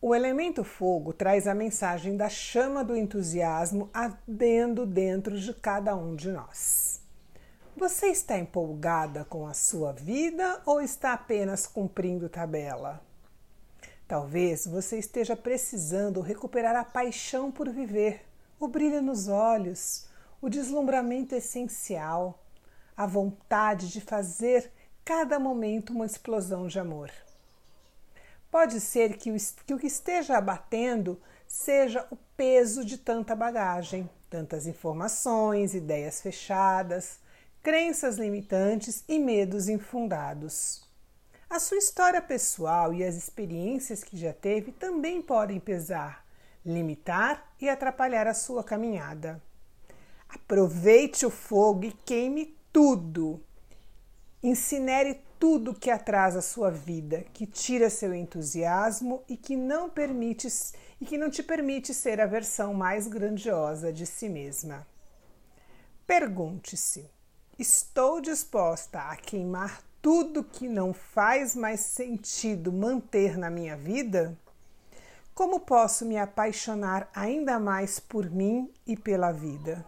O elemento fogo traz a mensagem da chama do entusiasmo ardendo dentro de cada um de nós. Você está empolgada com a sua vida ou está apenas cumprindo tabela? Talvez você esteja precisando recuperar a paixão por viver, o brilho nos olhos, o deslumbramento essencial, a vontade de fazer cada momento uma explosão de amor. Pode ser que o, que o que esteja abatendo seja o peso de tanta bagagem, tantas informações, ideias fechadas, crenças limitantes e medos infundados. A sua história pessoal e as experiências que já teve também podem pesar, limitar e atrapalhar a sua caminhada. Aproveite o fogo e queime tudo. Incinere tudo que atrasa a sua vida, que tira seu entusiasmo e que não permite e que não te permite ser a versão mais grandiosa de si mesma. Pergunte-se: estou disposta a queimar tudo que não faz mais sentido manter na minha vida? Como posso me apaixonar ainda mais por mim e pela vida?